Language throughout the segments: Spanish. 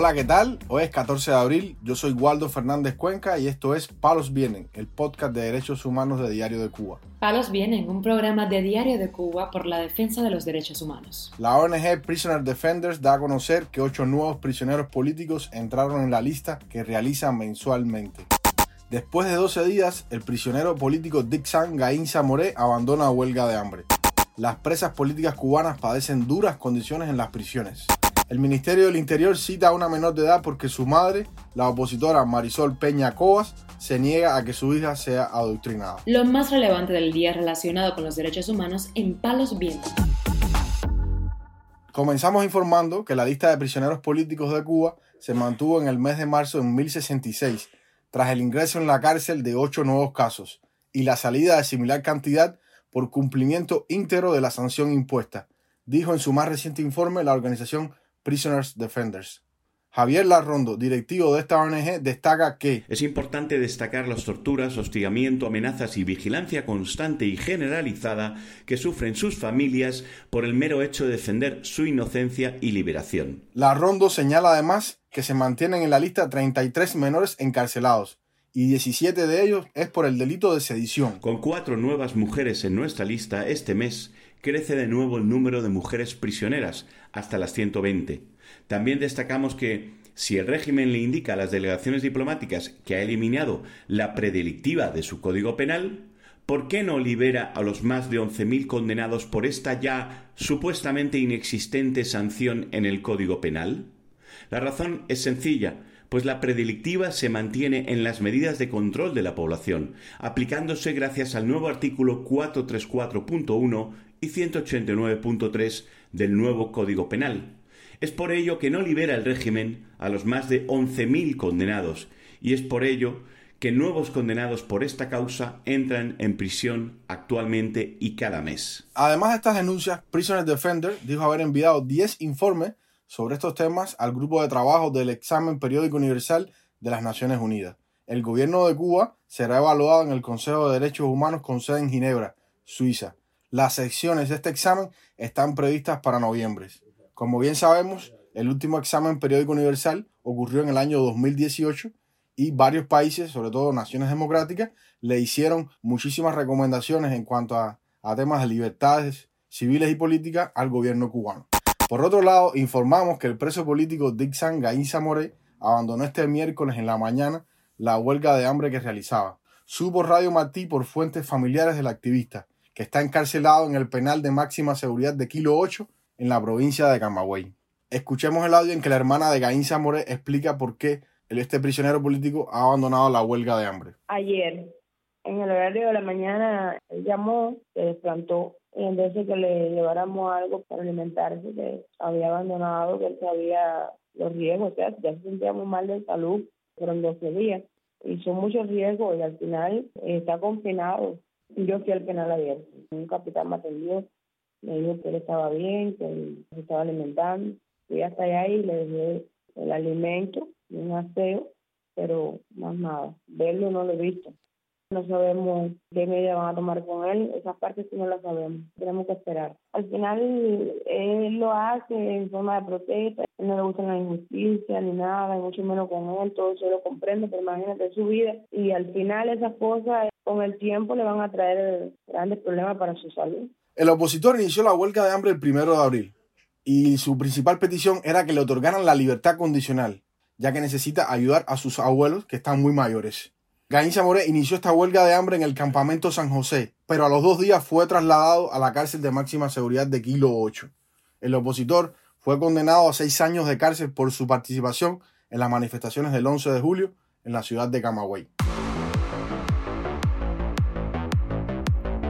Hola, ¿qué tal? Hoy es 14 de abril, yo soy Waldo Fernández Cuenca y esto es Palos Vienen, el podcast de derechos humanos de Diario de Cuba. Palos Vienen, un programa de Diario de Cuba por la defensa de los derechos humanos. La ONG Prisoner Defenders da a conocer que ocho nuevos prisioneros políticos entraron en la lista que realizan mensualmente. Después de 12 días, el prisionero político Dixon Gainza Moré abandona huelga de hambre. Las presas políticas cubanas padecen duras condiciones en las prisiones. El Ministerio del Interior cita a una menor de edad porque su madre, la opositora Marisol Peña Coas, se niega a que su hija sea adoctrinada. Lo más relevante del día relacionado con los derechos humanos en Palos Vientos. Comenzamos informando que la lista de prisioneros políticos de Cuba se mantuvo en el mes de marzo en 1066, tras el ingreso en la cárcel de ocho nuevos casos y la salida de similar cantidad por cumplimiento íntegro de la sanción impuesta, dijo en su más reciente informe la organización Prisoners Defenders. Javier Larrondo, directivo de esta ONG, destaca que es importante destacar las torturas, hostigamiento, amenazas y vigilancia constante y generalizada que sufren sus familias por el mero hecho de defender su inocencia y liberación. Larrondo señala además que se mantienen en la lista 33 menores encarcelados y 17 de ellos es por el delito de sedición. Con cuatro nuevas mujeres en nuestra lista este mes, crece de nuevo el número de mujeres prisioneras, hasta las 120. También destacamos que si el régimen le indica a las delegaciones diplomáticas que ha eliminado la predelictiva de su código penal, ¿por qué no libera a los más de 11.000 condenados por esta ya supuestamente inexistente sanción en el código penal? La razón es sencilla, pues la predelictiva se mantiene en las medidas de control de la población, aplicándose gracias al nuevo artículo 434.1 y 189.3 del nuevo Código Penal. Es por ello que no libera el régimen a los más de 11.000 condenados y es por ello que nuevos condenados por esta causa entran en prisión actualmente y cada mes. Además de estas denuncias, Prisoner Defender dijo haber enviado 10 informes sobre estos temas al grupo de trabajo del examen periódico universal de las Naciones Unidas. El gobierno de Cuba será evaluado en el Consejo de Derechos Humanos con sede en Ginebra, Suiza. Las secciones de este examen están previstas para noviembre. Como bien sabemos, el último examen periódico universal ocurrió en el año 2018 y varios países, sobre todo naciones democráticas, le hicieron muchísimas recomendaciones en cuanto a, temas de libertades civiles y políticas al gobierno cubano. Por otro lado, informamos que el preso político Dixon Gainza Moré abandonó este miércoles en la mañana la huelga de hambre que realizaba. Supo Radio Martí por fuentes familiares del activista, que está encarcelado en el penal de máxima seguridad de Kilo 8 en la provincia de Camagüey. Escuchemos el audio en que la hermana de Gaín Zamoré explica por qué este prisionero político ha abandonado la huelga de hambre. Ayer, en el horario de la mañana, él llamó, se desplantó y en vez de que le lleváramos algo para alimentarse, que había abandonado, que él sabía los riesgos, o sea, ya se sentía muy mal de salud, fueron 12 días son muchos riesgos y al final está confinado. Yo fui al penal ayer, un capitán me atendió me dijo que él estaba bien, que él se estaba alimentando. Fui hasta allá y le dejé el alimento, un aseo, pero más nada. Verlo no lo he visto. No sabemos qué medida van a tomar con él, esas partes sí no las sabemos, tenemos que esperar. Al final él lo hace en forma de protesta, no le gusta la injusticia ni nada, y mucho menos con él, todo eso lo comprende, pero imagínate su vida y al final esas cosas con el tiempo le van a traer grandes problemas para su salud. El opositor inició la huelga de hambre el primero de abril y su principal petición era que le otorgaran la libertad condicional, ya que necesita ayudar a sus abuelos que están muy mayores. Gaín Zamoré inició esta huelga de hambre en el campamento San José, pero a los dos días fue trasladado a la cárcel de máxima seguridad de Kilo 8. El opositor fue condenado a seis años de cárcel por su participación en las manifestaciones del 11 de julio en la ciudad de Camagüey.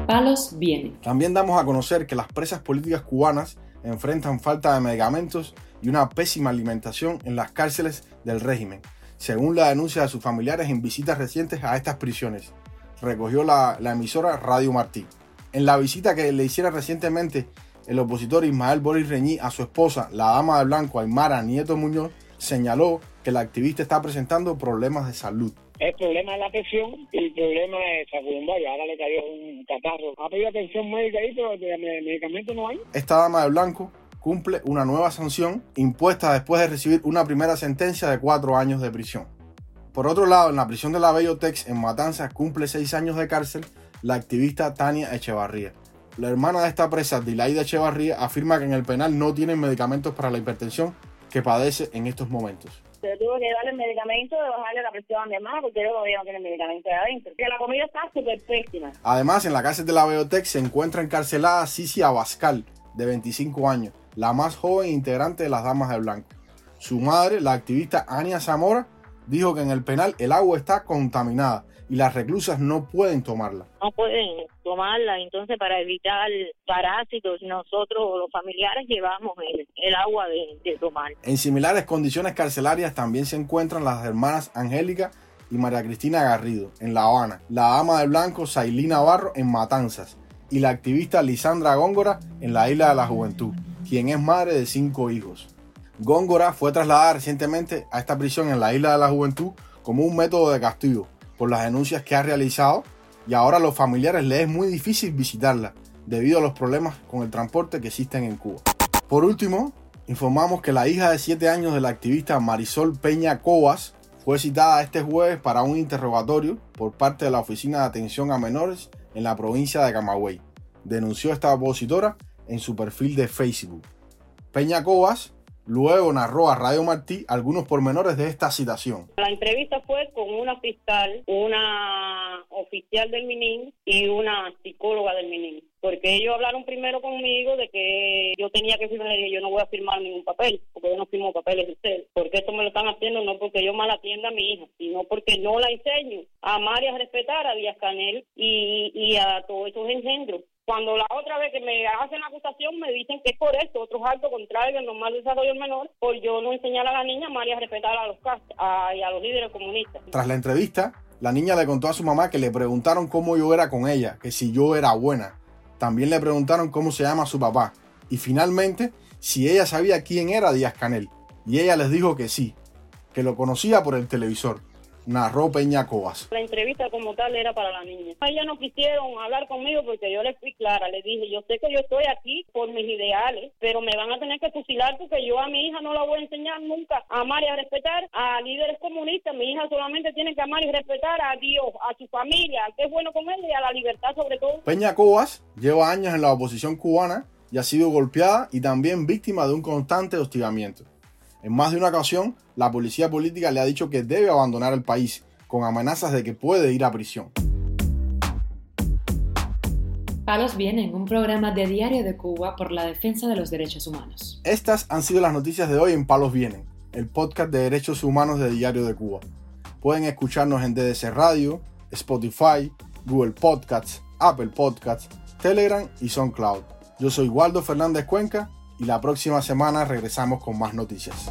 palos viene. También damos a conocer que las presas políticas cubanas enfrentan falta de medicamentos y una pésima alimentación en las cárceles del régimen, según la denuncia de sus familiares en visitas recientes a estas prisiones, recogió la, la emisora Radio Martí. En la visita que le hiciera recientemente el opositor Ismael Boris Reñí a su esposa, la dama de blanco Aymara Nieto Muñoz, señaló que la activista está presentando problemas de salud. El problema es la presión y el problema es secundario. Ahora le cayó un catarro. Ha pedido atención médica ahí, pero de medicamento no hay. Esta dama de blanco cumple una nueva sanción impuesta después de recibir una primera sentencia de cuatro años de prisión. Por otro lado, en la prisión de la Bellotex en Matanzas cumple seis años de cárcel la activista Tania Echevarría. La hermana de esta presa, Dilaida Echevarría, afirma que en el penal no tienen medicamentos para la hipertensión que padece en estos momentos. Se tuvo que darle medicamento de bajarle la presión a mi hermana porque yo todavía no tiene medicamento de adentro. Que la comida está súper pésima. Además, en la cárcel de la Bellotex se encuentra encarcelada Cici Abascal, de 25 años, la más joven integrante de las Damas de Blanco. Su madre, la activista Ania Zamora, dijo que en el penal el agua está contaminada y las reclusas no pueden tomarla. No pueden tomarla, entonces para evitar parásitos, nosotros los familiares llevamos el, agua de, de, tomar. En similares condiciones carcelarias también se encuentran las hermanas Angélica y María Cristina Garrido en La Habana, la dama de blanco Sailina Navarro en Matanzas y la activista Lisandra Góngora en la Isla de la Juventud, quien es madre de cinco hijos. Góngora fue trasladada recientemente a esta prisión en la Isla de la Juventud como un método de castigo por las denuncias que ha realizado y ahora a los familiares les es muy difícil visitarla debido a los problemas con el transporte que existen en Cuba. Por último, informamos que la hija de 7 años de la activista Marisol Peña Cobas fue citada este jueves para un interrogatorio por parte de la Oficina de Atención a Menores en la provincia de Camagüey. Denunció esta opositora en su perfil de Facebook. Peña Cobas Luego narró a Radio Martí algunos pormenores de esta citación. La entrevista fue con una fiscal, una oficial del MININ y una psicóloga del MININ. Porque ellos hablaron primero conmigo de que yo tenía que firmar y yo no voy a firmar ningún papel, porque yo no firmo papeles de ustedes. Porque esto me lo están haciendo no porque yo mal atienda a mi hija, sino porque no la enseño a amar y a respetar a Díaz Canel y, y a todos esos engendros. Cuando la otra vez que me hacen la acusación me dicen que es por esto, otros actos contrarios al normal desarrollo menor, por yo no enseñar a la niña María a respetar a los a, y a los líderes comunistas. Tras la entrevista, la niña le contó a su mamá que le preguntaron cómo yo era con ella, que si yo era buena. También le preguntaron cómo se llama su papá. Y finalmente, si ella sabía quién era Díaz Canel. Y ella les dijo que sí, que lo conocía por el televisor narró Peña Cobas. La entrevista como tal era para la niña. Ellas no quisieron hablar conmigo porque yo les fui clara, les dije, yo sé que yo estoy aquí por mis ideales, pero me van a tener que fusilar porque yo a mi hija no la voy a enseñar nunca a amar y a respetar a líderes comunistas. Mi hija solamente tiene que amar y respetar a Dios, a su familia, que es bueno con él y a la libertad sobre todo. Peña Cobas lleva años en la oposición cubana y ha sido golpeada y también víctima de un constante hostigamiento. En más de una ocasión, la policía política le ha dicho que debe abandonar el país, con amenazas de que puede ir a prisión. Palos Vienen, un programa de Diario de Cuba por la defensa de los derechos humanos. Estas han sido las noticias de hoy en Palos Vienen, el podcast de derechos humanos de Diario de Cuba. Pueden escucharnos en DDC Radio, Spotify, Google Podcasts, Apple Podcasts, Telegram y SoundCloud. Yo soy Waldo Fernández Cuenca y la próxima semana regresamos con más noticias.